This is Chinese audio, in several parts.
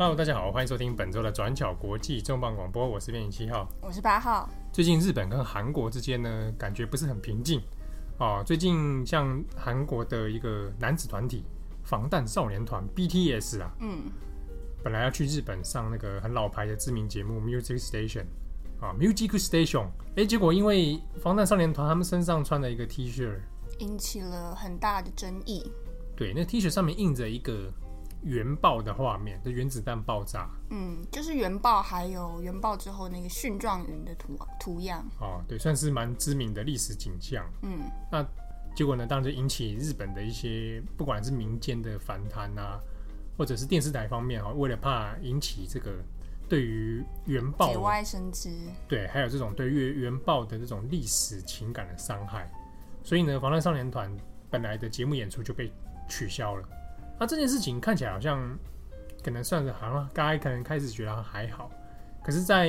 Hello，大家好，欢迎收听本周的转角国际重磅广播，我是编辑七号，我是八号。最近日本跟韩国之间呢，感觉不是很平静哦。最近像韩国的一个男子团体防弹少年团 BTS 啊，嗯，本来要去日本上那个很老牌的知名节目 Music Station 啊，Music Station，哎，结果因为防弹少年团他们身上穿的一个 T 恤，引起了很大的争议。对，那 T 恤上面印着一个。原爆的画面，就原子弹爆炸。嗯，就是原爆，还有原爆之后那个蕈状云的图图样。哦，对，算是蛮知名的历史景象。嗯，那结果呢，当然就引起日本的一些，不管是民间的反弹啊，或者是电视台方面哈，为了怕引起这个对于原爆节外生枝，对，还有这种对于原爆的这种历史情感的伤害，所以呢，防弹少年团本来的节目演出就被取消了。那、这件事情看起来好像可能算是好像大家可能开始觉得还好，可是，在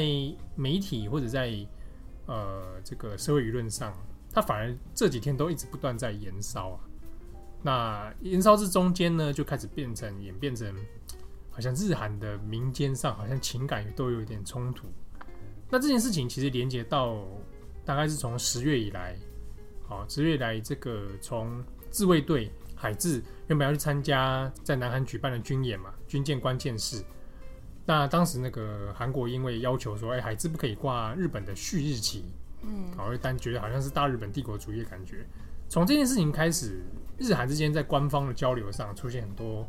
媒体或者在呃这个社会舆论上，它反而这几天都一直不断在延烧啊。那延烧之中间呢，就开始变成演变成好像日韩的民间上好像情感都有一点冲突。那这件事情其实连接到大概是从十月以来，好，十月以来这个从自卫队。海自原本要去参加在南韩举办的军演嘛，军舰关键是。那当时那个韩国因为要求说，哎、欸，海自不可以挂日本的旭日旗，嗯，好，但觉得好像是大日本帝国主义的感觉。从这件事情开始，日韩之间在官方的交流上出现很多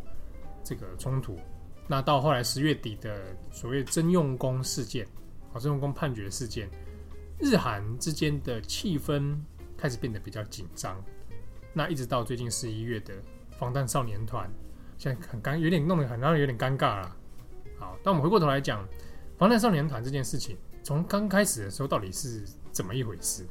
这个冲突。那到后来十月底的所谓征用工事件，啊，征用工判决事件，日韩之间的气氛开始变得比较紧张。那一直到最近十一月的防弹少年团，现在很尴，有点弄得很让人有点尴尬了。好，那我们回过头来讲防弹少年团这件事情，从刚开始的时候到底是怎么一回事？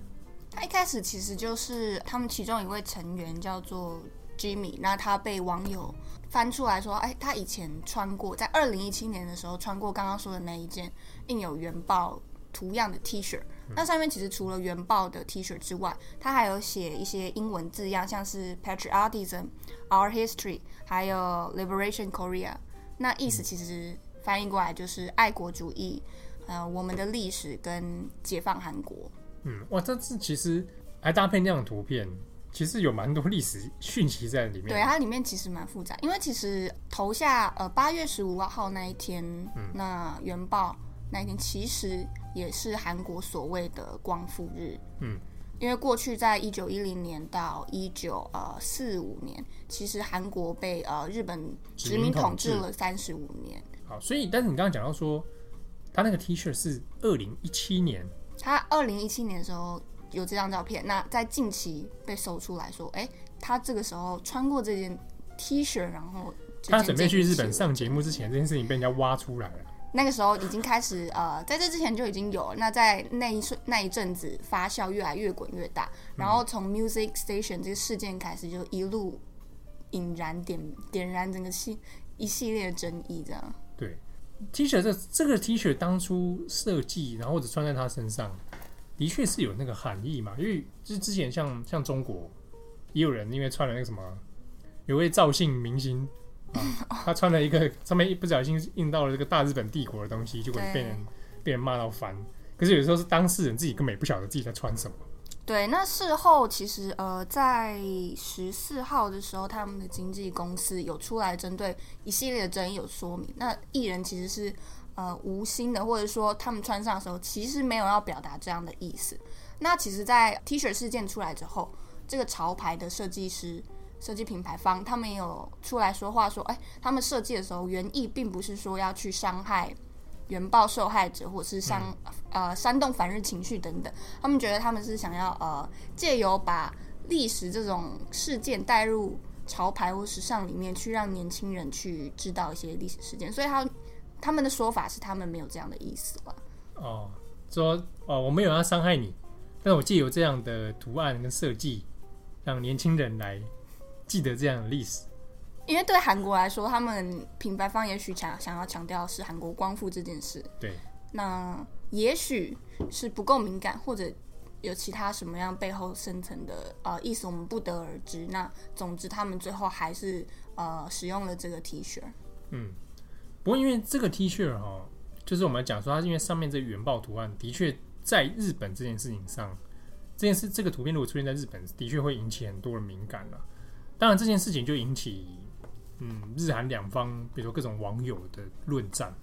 他一开始其实就是他们其中一位成员叫做 Jimmy，那他被网友翻出来说，哎，他以前穿过，在二零一七年的时候穿过刚刚说的那一件印有原爆图样的 T 恤。那上面其实除了原爆的 T 恤之外，它还有写一些英文字样，像是 Patriotism、Our History，还有 Liberation Korea。那意思其实翻译过来就是爱国主义，呃，我们的历史跟解放韩国。嗯，哇，这次其实还搭配那样的图片，其实有蛮多历史讯息在里面。对，它里面其实蛮复杂，因为其实投下呃八月十五号那一天，嗯，那原爆。那一天其实也是韩国所谓的光复日，嗯，因为过去在一九一零年到一九呃四五年，其实韩国被呃日本殖民统治了三十五年。好，所以但是你刚刚讲到说，他那个 T 恤是二零一七年，他二零一七年的时候有这张照片，那在近期被搜出来说，哎、欸，他这个时候穿过这件 T 恤，然后他准备去日本上节目之前，这件事情被人家挖出来了。那个时候已经开始，呃，在这之前就已经有。那在那一瞬那一阵子发酵越来越滚越大，然后从 Music Station 这个事件开始，就一路引燃点点燃整个系一系列的争议，这样。对，T 恤这这个 T 恤当初设计，然后或者穿在他身上，的确是有那个含义嘛。因为就是之前像像中国也有人因为穿了那个什么，有位赵姓明星。啊、他穿了一个上面一不小心印到了这个大日本帝国的东西，结果被人被人骂到烦。可是有时候是当事人自己根本也不晓得自己在穿什么。对，那事后其实呃，在十四号的时候，他们的经纪公司有出来针对一系列的争议有说明。那艺人其实是呃无心的，或者说他们穿上的时候其实没有要表达这样的意思。那其实，在 T 恤事件出来之后，这个潮牌的设计师。设计品牌方他们也有出来说话，说，哎，他们设计的时候原意并不是说要去伤害原爆受害者，或是伤、嗯、呃煽动反日情绪等等。他们觉得他们是想要呃借由把历史这种事件带入潮牌或时尚里面，去让年轻人去知道一些历史事件。所以他他们的说法是他们没有这样的意思了。哦，说哦我没有要伤害你，但我借由这样的图案跟设计，让年轻人来。记得这样的历史，因为对韩国来说，他们品牌方也许想想要强调是韩国光复这件事。对，那也许是不够敏感，或者有其他什么样背后深层的呃意思，我们不得而知。那总之，他们最后还是呃使用了这个 T 恤。嗯，不过因为这个 T 恤哈，就是我们讲说它因为上面这个原爆图案的确在日本这件事情上，这件事这个图片如果出现在日本，的确会引起很多的敏感了。当然这件事情就引起嗯日韩两方，比如说各种网友的论战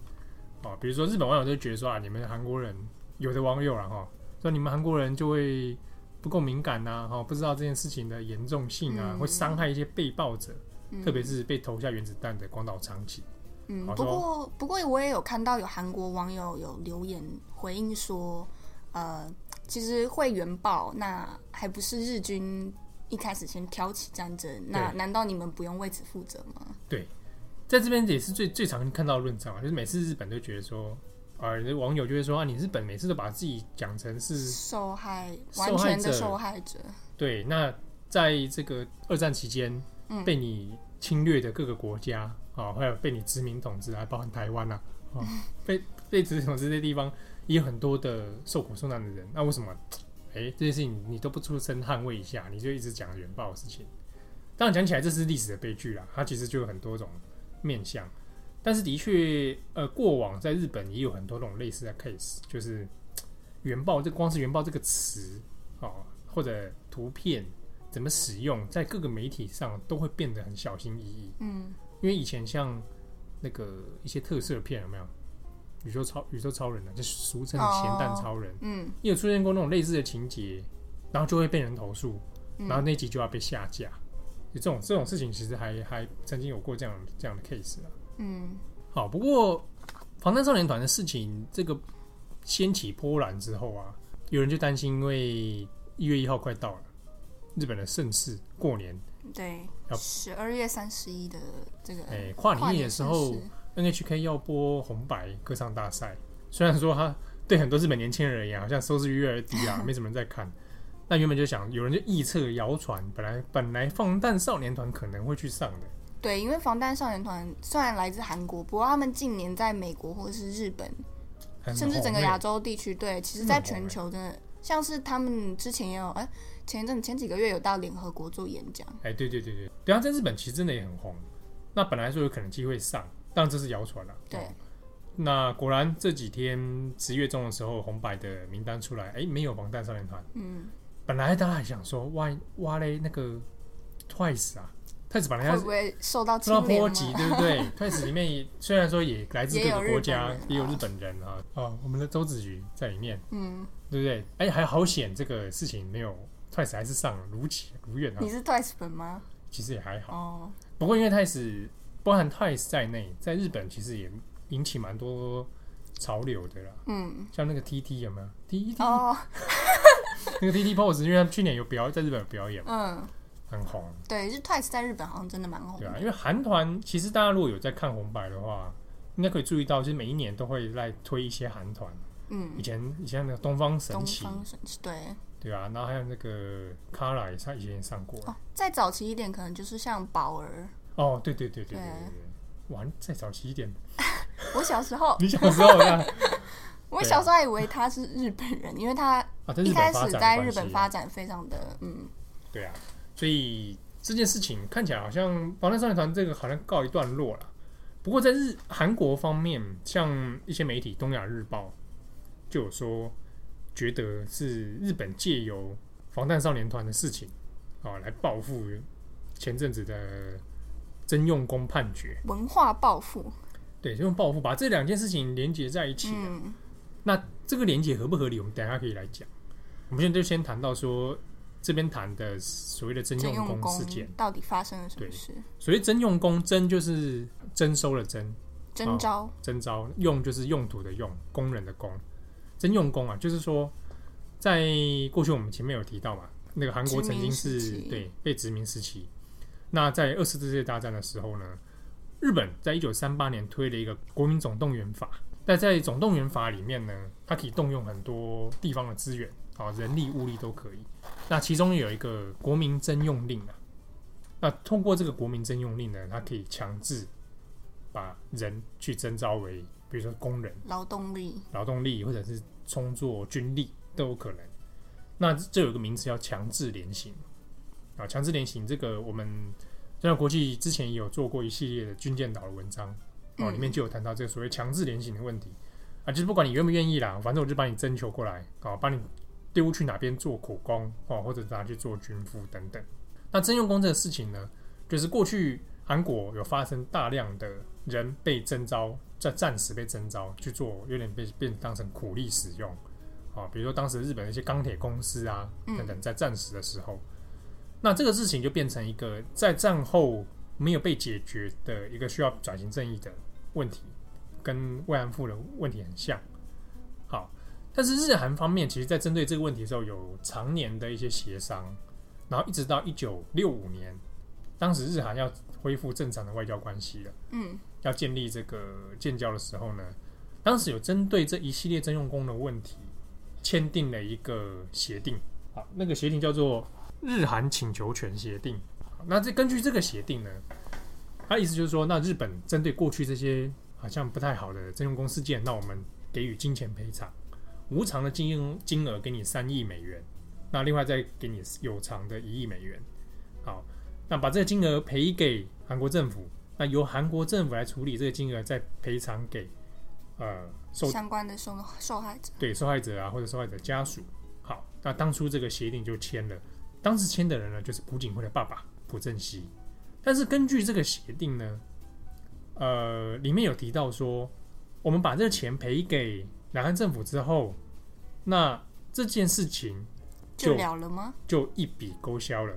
啊，比如说日本网友就觉得说啊，你们韩国人有的网友了哈，说你们韩国人就会不够敏感呐，哈，不知道这件事情的严重性啊，会伤害一些被爆者。嗯、特别是被投下原子弹的广岛长崎。嗯，不过不过我也有看到有韩国网友有留言回应说，呃，其实会原爆，那还不是日军一开始先挑起战争，那难道你们不用为此负责吗？对，在这边也是最最常看到的论战啊，就是每次日本都觉得说，啊、呃，网友就会说啊，你日本每次都把自己讲成是受害，完全的受害者。对，那在这个二战期间。被你侵略的各个国家啊，还有被你殖民统治，还包含台湾呐啊，被被殖民统治这些地方也有很多的受苦受难的人。那为什么？哎、欸，这件事情你都不出声捍卫一下，你就一直讲原爆的事情？当然讲起来，这是历史的悲剧啦。它其实就有很多种面向，但是的确，呃，过往在日本也有很多种类似的 case，就是原爆，这光是原爆这个词啊，或者图片。怎么使用，在各个媒体上都会变得很小心翼翼。嗯，因为以前像那个一些特色片有没有？宇宙超宇宙超人呢、啊，就俗称的咸蛋超人。嗯，也有出现过那种类似的情节，然后就会被人投诉，然后那集就要被下架。就这种这种事情，其实还还曾经有过这样这样的 case 啊。嗯，好，不过防弹少年团的事情，这个掀起波澜之后啊，有人就担心，因为一月一号快到了。日本的盛世过年，对，要十二月三十一的这个，哎，跨年夜的时候，NHK 要播红白歌唱大赛。虽然说他对很多日本年轻人而言，好像收视率越来越低啊，没什么人在看。那原本就想，有人就臆测谣传，本来本来防弹少年团可能会去上的。对，因为防弹少年团虽然来自韩国，不过他们近年在美国或者是日本，甚至整个亚洲地区，对，其实在全球真的，像是他们之前也有哎。前一阵前几个月有到联合国做演讲，哎，对对对对，对啊，在日本其实真的也很红。那本来说有可能机会上，当然这是谣传了。对、哦，那果然这几天十月中的时候，红白的名单出来，哎，没有防弹少年团。嗯，本来大家还想说，哇哇嘞，那个 Twice 啊，Twice 本来要会不会受到受到波及，对不对？Twice 里面虽然说也来自各个国家，也有日本人啊，啊、哦，我们的周子瑜在里面，嗯，对不对？哎，还好险，这个事情没有。Twice 还是上如期如愿啊！你是 Twice 粉吗？其实也还好哦。Oh. 不过因为 Twice 包含 Twice 在内，在日本其实也引起蛮多潮流的啦。嗯，像那个 TT 有没有？TT 哦，oh. 那个 TT Pose，因为他去年有表在日本有表演嘛，嗯，很红。对，就 Twice 在日本好像真的蛮红的。对啊，因为韩团其实大家如果有在看红白的话，应该可以注意到，就是每一年都会来推一些韩团。嗯，以前以前那个东方神起，东方神起对。对啊，然后还有那个 Kara 也上以前也上过。哦，再早期一点，可能就是像宝儿。哦，对对对对对对对。哇，再早期一点。我小时候。你小时候呀？我小时候还以为他是日本人，因为他一开始在日本发展非常的嗯。对啊，所以这件事情看起来好像防弹少年团这个好像告一段落了。不过在日韩国方面，像一些媒体《东亚日报》就有说。觉得是日本借由防弹少年团的事情啊，来报复前阵子的征用工判决，文化报复。对，就用报复把这两件事情连接在一起。嗯，那这个连接合不合理？我们等一下可以来讲。我们现在就先谈到说，这边谈的所谓的征用工事件到底发生了什么事？所谓征用工，征就是征收了征，征招，哦，征招，用就是用途的用，工人的工。征用工啊，就是说，在过去我们前面有提到嘛，那个韩国曾经是对被殖民时期。那在二次世界大战的时候呢，日本在一九三八年推了一个国民总动员法。那在总动员法里面呢，它可以动用很多地方的资源啊，人力物力都可以。那其中有一个国民征用令啊，那通过这个国民征用令呢，它可以强制把人去征召为。比如说工人、劳动力、劳动力，或者是充作军力都有可能。那这有一个名词叫强制连行啊，强制联行这个我们中央国际之前也有做过一系列的军舰岛的文章哦，里面就有谈到这个所谓强制联行的问题啊，就是不管你愿不愿意啦，反正我就把你征求过来，啊，把你丢去哪边做苦工哦，或者拿去做军夫等等。那征用工这个事情呢，就是过去韩国有发生大量的人被征召，在战时被征召去做，有点被变当成苦力使用啊。比如说当时日本的一些钢铁公司啊等等，在战时的时候，嗯、那这个事情就变成一个在战后没有被解决的一个需要转型正义的问题，跟慰安妇的问题很像。好，但是日韩方面其实在针对这个问题的时候，有常年的一些协商。然后一直到一九六五年，当时日韩要恢复正常的外交关系了，嗯，要建立这个建交的时候呢，当时有针对这一系列征用工的问题，签订了一个协定，好，那个协定叫做日韩请求权协定。那这根据这个协定呢，它意思就是说，那日本针对过去这些好像不太好的征用工事件，那我们给予金钱赔偿，无偿的金金额给你三亿美元。那另外再给你有偿的一亿美元，好，那把这个金额赔给韩国政府，那由韩国政府来处理这个金额，再赔偿给呃受相关的受受害者，对受害者啊或者受害者家属。好，那当初这个协定就签了，当时签的人呢就是朴槿惠的爸爸朴正熙。但是根据这个协定呢，呃，里面有提到说，我们把这个钱赔给南韩政府之后，那这件事情。就，就了了吗？就一笔勾销了。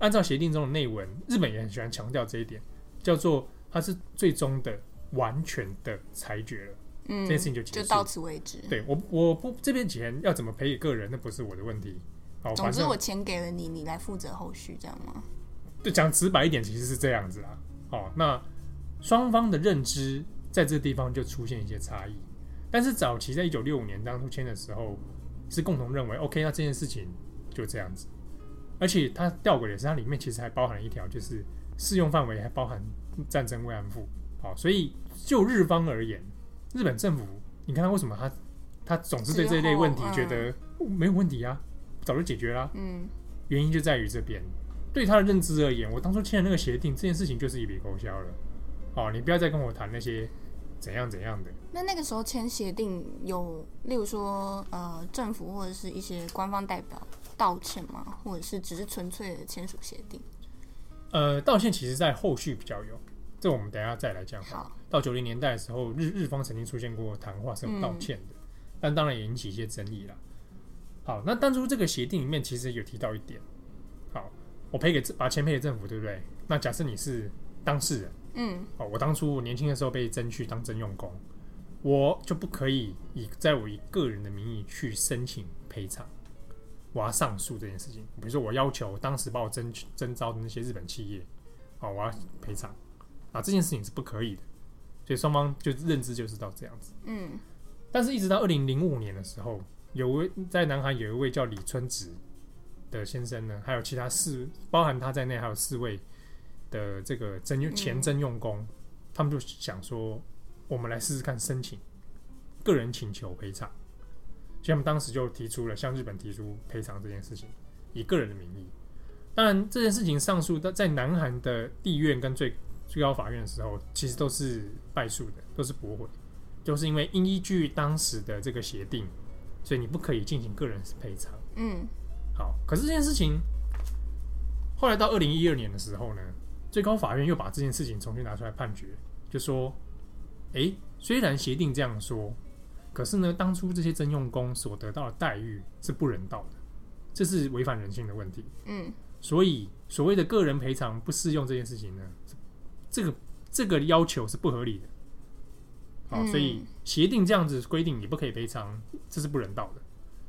按照协定中的内文，日本也很喜欢强调这一点，叫做它是最终的、完全的裁决了。嗯，这件事情就结束，就到此为止。对我，我不这边钱要怎么赔给个人，那不是我的问题。好，总之我钱给了你，你来负责后续，这样吗？就，讲直白一点，其实是这样子啦。哦，那双方的认知在这个地方就出现一些差异。但是早期在一九六五年当初签的时候。是共同认为，OK，那这件事情就这样子。而且它吊诡的是，它里面其实还包含了一条，就是适用范围还包含战争慰安妇。好，所以就日方而言，日本政府，你看他为什么他他总是对这一类问题觉得没有问题啊，早就解决了。嗯，原因就在于这边，对他的认知而言，我当初签的那个协定，这件事情就是一笔勾销了。好，你不要再跟我谈那些。怎样怎样的？那那个时候签协定有，例如说，呃，政府或者是一些官方代表道歉吗？或者是只是纯粹的签署协定？呃，道歉其实在后续比较有，这我们等一下再来讲。好，到九零年代的时候，日日方曾经出现过谈话是有道歉的，嗯、但当然也引起一些争议了。好，那当初这个协定里面其实有提到一点，好，我赔给把钱赔给政府，对不对？那假设你是当事人。嗯，哦，我当初年轻的时候被征去当征用工，我就不可以以在我以个人的名义去申请赔偿，我要上诉这件事情。比如说，我要求当时把我征征招的那些日本企业，哦，我要赔偿，啊，这件事情是不可以的。所以双方就认知就是到这样子。嗯，但是一直到二零零五年的时候，有位在南韩有一位叫李春子的先生呢，还有其他四，包含他在内，还有四位。的这个征用前征用工，嗯、他们就想说，我们来试试看申请个人请求赔偿，所以他们当时就提出了向日本提出赔偿这件事情，以个人的名义。当然，这件事情上诉在在南韩的地院跟最最高法院的时候，其实都是败诉的，都是驳回，就是因为应依据当时的这个协定，所以你不可以进行个人赔偿。嗯，好，可是这件事情后来到二零一二年的时候呢？最高法院又把这件事情重新拿出来判决，就说：“诶，虽然协定这样说，可是呢，当初这些征用工所得到的待遇是不人道的，这是违反人性的问题。嗯，所以所谓的个人赔偿不适用这件事情呢，这个这个要求是不合理的。好，所以协定这样子规定你不可以赔偿，这是不人道的。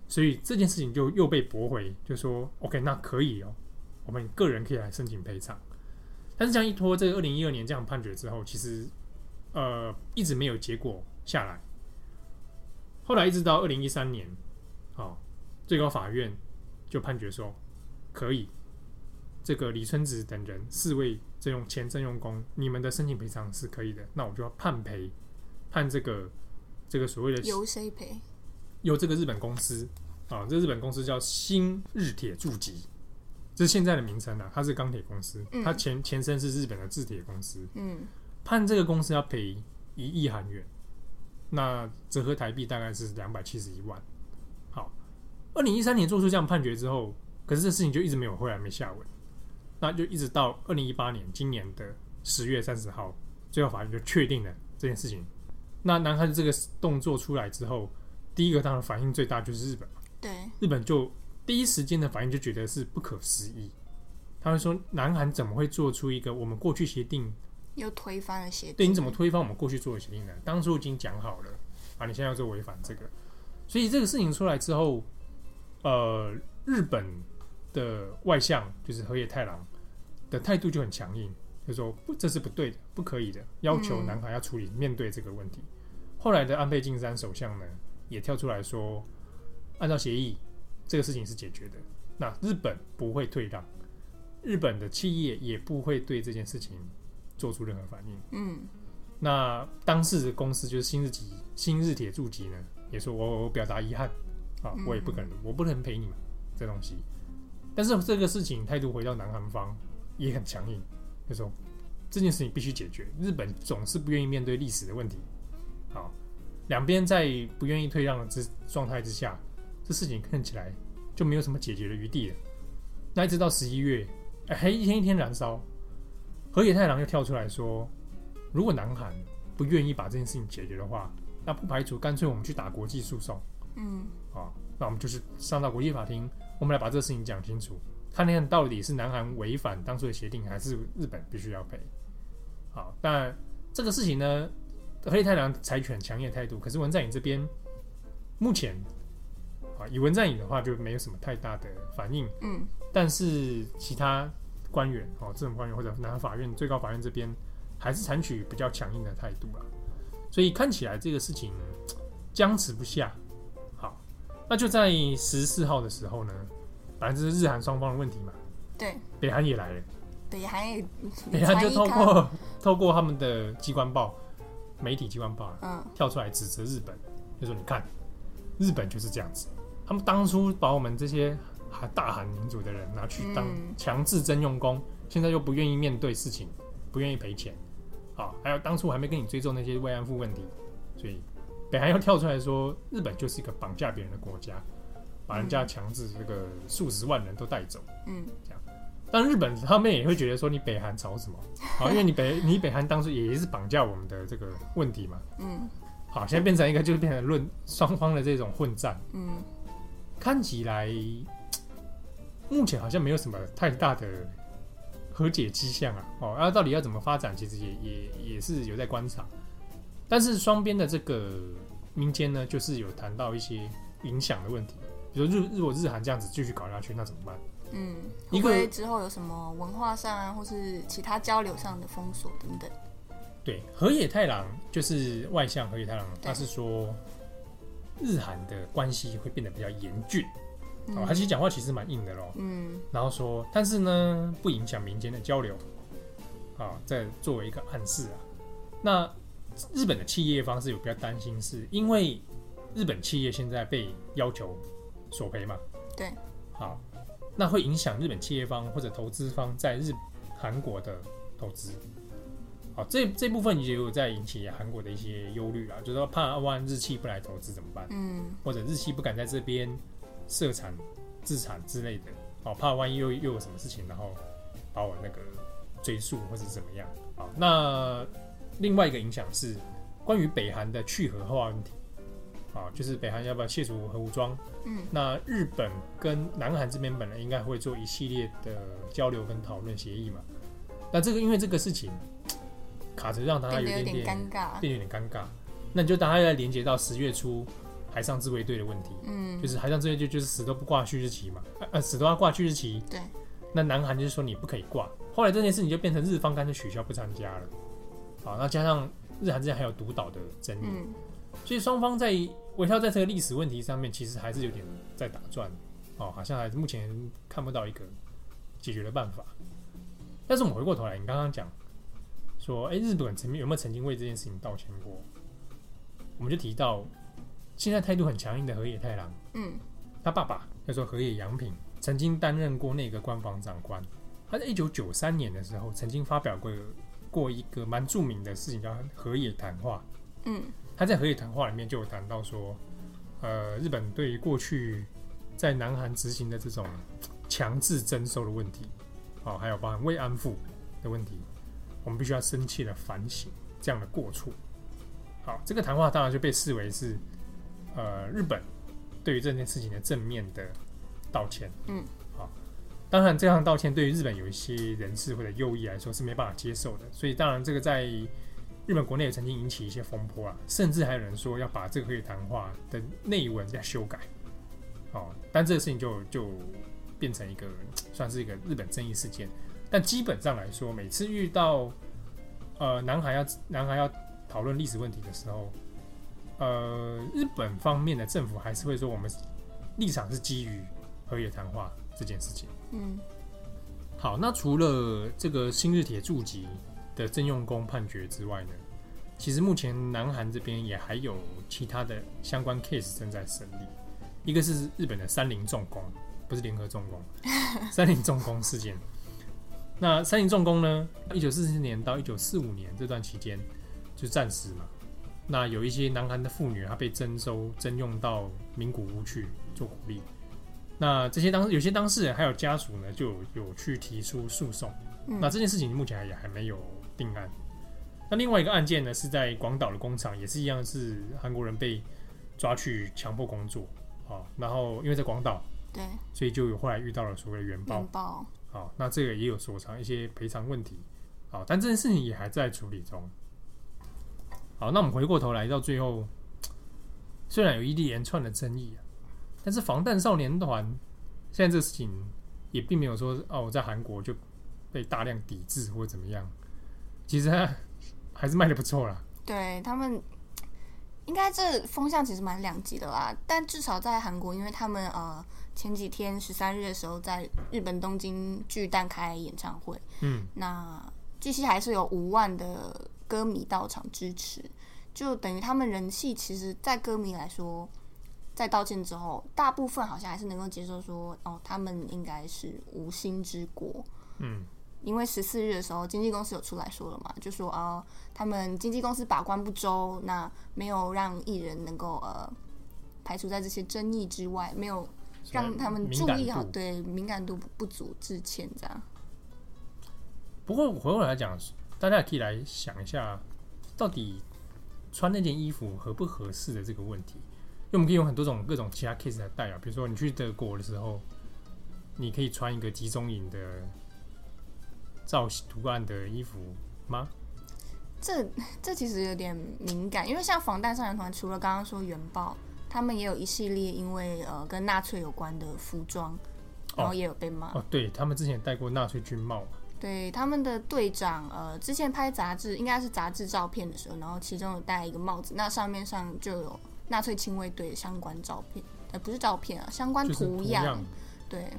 所以这件事情就又被驳回，就说：OK，那可以哦，我们个人可以来申请赔偿。”但是这样一拖，这个二零一二年这样判决之后，其实呃一直没有结果下来。后来一直到二零一三年，哦，最高法院就判决说可以，这个李春子等人四位征用前征用工，你们的申请赔偿是可以的，那我就要判赔，判这个这个所谓的由谁赔？由这个日本公司啊，这日本公司叫新日铁住集。这是现在的名称啊，它是钢铁公司，嗯、它前前身是日本的制铁公司。嗯，判这个公司要赔一亿韩元，那折合台币大概是两百七十一万。好，二零一三年做出这样判决之后，可是这事情就一直没有后来没下文，那就一直到二零一八年今年的十月三十号，最后法院就确定了这件事情。那南韩这个动作出来之后，第一个当然反应最大就是日本嘛。对，日本就第一时间的反应就觉得是不可思议。他会说：“南韩怎么会做出一个我们过去协定又推翻了协定？对，你怎么推翻我们过去做的协定呢？当初已经讲好了啊，你现在要做违反这个，所以这个事情出来之后，呃，日本的外相就是河野太郎的态度就很强硬，就说不，这是不对的，不可以的，要求南韩要处理面对这个问题。嗯、后来的安倍晋三首相呢，也跳出来说，按照协议，这个事情是解决的，那日本不会退让。”日本的企业也不会对这件事情做出任何反应。嗯，那当事的公司就是新日吉、新日铁住吉呢，也说我我表达遗憾啊，我也不可能，我不能赔你们这东西。但是这个事情态度回到南韩方也很强硬，就说这件事情必须解决。日本总是不愿意面对历史的问题。好，两边在不愿意退让的之状态之下，这事情看起来就没有什么解决的余地了。那一直到十一月。还一天一天燃烧，河野太郎又跳出来说：“如果南韩不愿意把这件事情解决的话，那不排除干脆我们去打国际诉讼。嗯，啊，那我们就是上到国际法庭，我们来把这个事情讲清楚，看看到底是南韩违反当初的协定，还是日本必须要赔。好，但这个事情呢，河野太狼采取很强硬的态度，可是文在寅这边目前啊。”以文在寅的话就没有什么太大的反应，嗯，但是其他官员哦，这种官员或者南韩法院、最高法院这边还是采取比较强硬的态度了，所以看起来这个事情僵持不下。好，那就在十四号的时候呢，反正这是日韩双方的问题嘛，对，北韩也来了，北韩也，北韩就透过透过他们的机关报、媒体机关报，嗯，跳出来指责日本，就说你看，日本就是这样子。他们当初把我们这些还大韩民族的人拿去当强制征用工，嗯、现在又不愿意面对事情，不愿意赔钱，啊，还有当初还没跟你追究那些慰安妇问题，所以北韩又跳出来说，日本就是一个绑架别人的国家，把人家强制这个数十万人都带走，嗯，这样。但日本他们也会觉得说，你北韩吵什么？好，因为你北 你北韩当初也是绑架我们的这个问题嘛，嗯，好，现在变成一个就是变成论双方的这种混战，嗯。看起来目前好像没有什么太大的和解迹象啊，哦，然后到底要怎么发展，其实也也也是有在观察。但是双边的这个民间呢，就是有谈到一些影响的问题，比如日如果日韩这样子继续搞下去，那怎么办？嗯，会不会之后有什么文化上啊，或是其他交流上的封锁等等？对，河野太郎就是外向河野太郎，他是说。日韩的关系会变得比较严峻，嗯、哦，他其实讲话其实蛮硬的咯。嗯，然后说，但是呢，不影响民间的交流，啊、哦，在作为一个暗示啊。那日本的企业方是有比较担心，是因为日本企业现在被要求索赔嘛？对，好，那会影响日本企业方或者投资方在日韩国的投资。好，这这部分也有在引起韩国的一些忧虑啊，就是说怕万日企不来投资怎么办？嗯，或者日企不敢在这边设产、自产之类的，好，怕万一又又有什么事情，然后把我那个追溯或者怎么样？好，那另外一个影响是关于北韩的去核化问题，啊，就是北韩要不要卸除核武装？嗯，那日本跟南韩这边本来应该会做一系列的交流跟讨论协议嘛，那这个因为这个事情。卡着让大家有点点尴尬，变有点尴尬。那你就大家要连接到十月初海上自卫队的问题，嗯，就是海上自卫队就是死都不挂旭日旗嘛，呃，死都要挂旭日旗。对。那南韩就是说你不可以挂。后来这件事情就变成日方干脆取消不参加了。好，那加上日韩之间还有独岛的争议，嗯，所以双方在围绕在这个历史问题上面，其实还是有点在打转。哦，好像还是目前看不到一个解决的办法。但是我们回过头来，你刚刚讲。说，哎，日本曾经有没有曾经为这件事情道歉过？我们就提到，现在态度很强硬的河野太郎，嗯，他爸爸叫做河野洋平，曾经担任过那个官房长官。他在一九九三年的时候，曾经发表过过一个蛮著名的事情，叫河野谈话。嗯，他在和解谈话里面就有谈到说，呃，日本对于过去在南韩执行的这种强制征收的问题，啊、哦，还有包含慰安妇的问题，我们必须要深切的反省这样的过错。好，这个谈话当然就被视为是，呃，日本对于这件事情的正面的道歉。嗯，好，当然这样道歉对于日本有一些人士或者右翼来说是没办法接受的，所以当然这个在日本国内也曾经引起一些风波啊，甚至还有人说要把这个河野谈话的内文再修改。哦，但这个事情就就变成一个算是一个日本争议事件。但基本上来说，每次遇到呃南海要南海要讨论历史问题的时候，呃，日本方面的政府还是会说我们立场是基于河野谈话这件事情。嗯，好，那除了这个新日铁住吉的征用工判决之外呢，其实目前南韩这边也还有其他的相关 case 正在审理。一个是日本的三菱重工，不是联合重工，三菱重工事件。那三菱重工呢，一九四四年到一九四五年这段期间。就暂时嘛，那有一些南韩的妇女，她被征收征用到名古屋去做苦力。那这些当有些当事人还有家属呢，就有，有去提出诉讼。嗯。那这件事情目前也还没有定案。那另外一个案件呢，是在广岛的工厂，也是一样，是韩国人被抓去强迫工作啊。然后因为在广岛，对，所以就有后来遇到了所谓的原爆。原爆。好，那这个也有所偿一些赔偿问题。好，但这件事情也还在处理中。好，那我们回过头来到最后，虽然有一连串的争议啊，但是防弹少年团现在这个事情也并没有说哦，我在韩国就被大量抵制或者怎么样，其实还是卖的不错啦。对他们，应该这风向其实蛮两极的啦。但至少在韩国，因为他们呃前几天十三日的时候在日本东京巨蛋开演唱会，嗯，那据悉还是有五万的。歌迷到场支持，就等于他们人气，其实，在歌迷来说，在道歉之后，大部分好像还是能够接受说，哦，他们应该是无心之过。嗯，因为十四日的时候，经纪公司有出来说了嘛，就说哦，他们经纪公司把关不周，那没有让艺人能够呃排除在这些争议之外，没有让他们注意好，对敏感度不足致歉这样。不过我回过来讲。大家也可以来想一下，到底穿那件衣服合不合适的这个问题。因为我们可以用很多种各种其他 case 来代表，比如说你去德国的时候，你可以穿一个集中营的造型图案的衣服吗？这这其实有点敏感，因为像防弹少年团，除了刚刚说原爆，他们也有一系列因为呃跟纳粹有关的服装，然后也有被骂。哦，对，他们之前戴过纳粹军帽。对他们的队长，呃，之前拍杂志应该是杂志照片的时候，然后其中有戴一个帽子，那上面上就有纳粹亲卫队相关照片，呃，不是照片啊，相关图样，图样，对，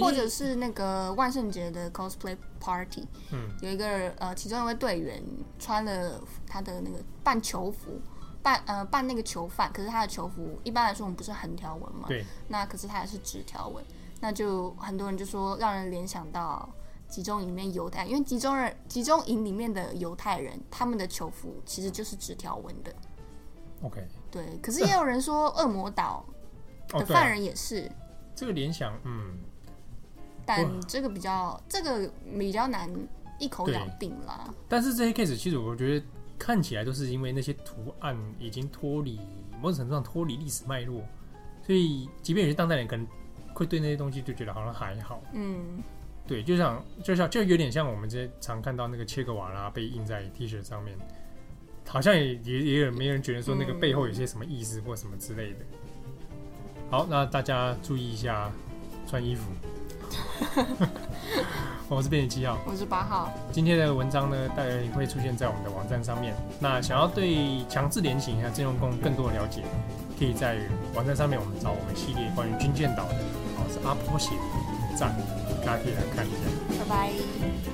或者是那个万圣节的 cosplay party，嗯，有一个呃，其中一位队员穿了他的那个半囚服，扮呃扮那个囚犯，可是他的囚服一般来说我们不是横条纹嘛，对，那可是他也是直条纹，那就很多人就说让人联想到。集中营里面犹太，因为集中人集中营里面的犹太人，他们的囚服其实就是直条纹的。OK，对。可是也有人说，恶魔岛的犯人也是。这个联想，嗯，但这个比较，这个比较难一口咬定啦。但是这些 case 其实我觉得看起来都是因为那些图案已经脱离某种程度上脱离历史脉络，所以即便有些当代人可能会对那些东西就觉得好像还好。嗯。对，就像就像就有点像我们这些常看到那个切格瓦拉被印在 T 恤上面，好像也也也有没人觉得说那个背后有些什么意思或什么之类的。好，那大家注意一下穿衣服。我是编辑七号，我是八号。今天的文章呢，大概会出现在我们的网站上面。那想要对强制联行还有征用工更多的了解，可以在网站上面我们找我们系列关于军舰岛的，哦是阿坡写的。赞，大家可以来看一下。拜拜。